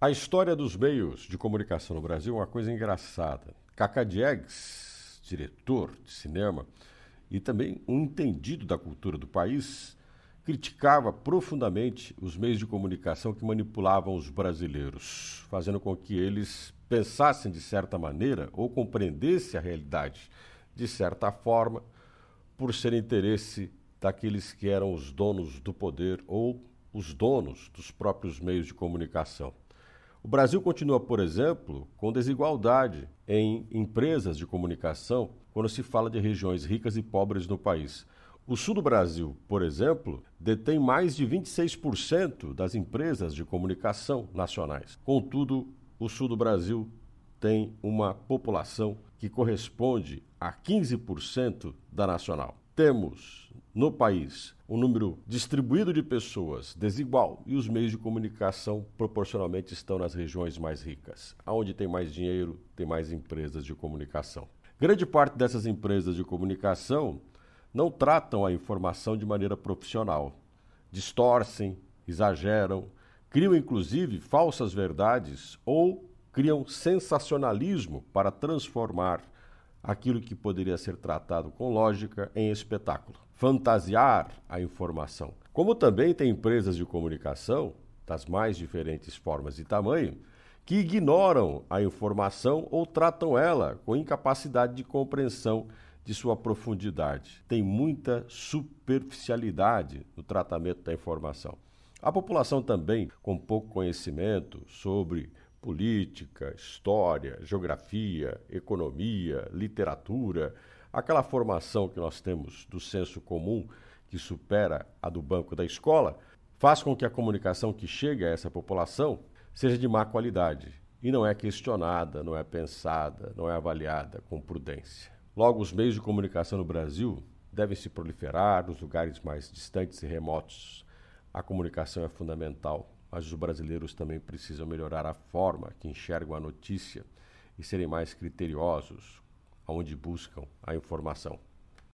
A história dos meios de comunicação no Brasil é uma coisa engraçada. Cacá Diegues, diretor de cinema e também um entendido da cultura do país, criticava profundamente os meios de comunicação que manipulavam os brasileiros, fazendo com que eles pensassem de certa maneira ou compreendessem a realidade de certa forma, por ser interesse daqueles que eram os donos do poder ou os donos dos próprios meios de comunicação. O Brasil continua, por exemplo, com desigualdade em empresas de comunicação quando se fala de regiões ricas e pobres no país. O sul do Brasil, por exemplo, detém mais de 26% das empresas de comunicação nacionais. Contudo, o sul do Brasil tem uma população que corresponde a 15% da nacional. Temos no país um número distribuído de pessoas desigual e os meios de comunicação proporcionalmente estão nas regiões mais ricas. Onde tem mais dinheiro, tem mais empresas de comunicação. Grande parte dessas empresas de comunicação não tratam a informação de maneira profissional. Distorcem, exageram, criam inclusive falsas verdades ou criam sensacionalismo para transformar aquilo que poderia ser tratado com lógica em espetáculo. Fantasiar a informação. Como também tem empresas de comunicação, das mais diferentes formas e tamanho, que ignoram a informação ou tratam ela com incapacidade de compreensão de sua profundidade. Tem muita superficialidade no tratamento da informação. A população também, com pouco conhecimento sobre política, história, geografia, economia, literatura, aquela formação que nós temos do senso comum que supera a do banco da escola, faz com que a comunicação que chega a essa população seja de má qualidade e não é questionada, não é pensada, não é avaliada com prudência. Logo, os meios de comunicação no Brasil devem se proliferar nos lugares mais distantes e remotos. A comunicação é fundamental mas os brasileiros também precisam melhorar a forma que enxergam a notícia e serem mais criteriosos onde buscam a informação.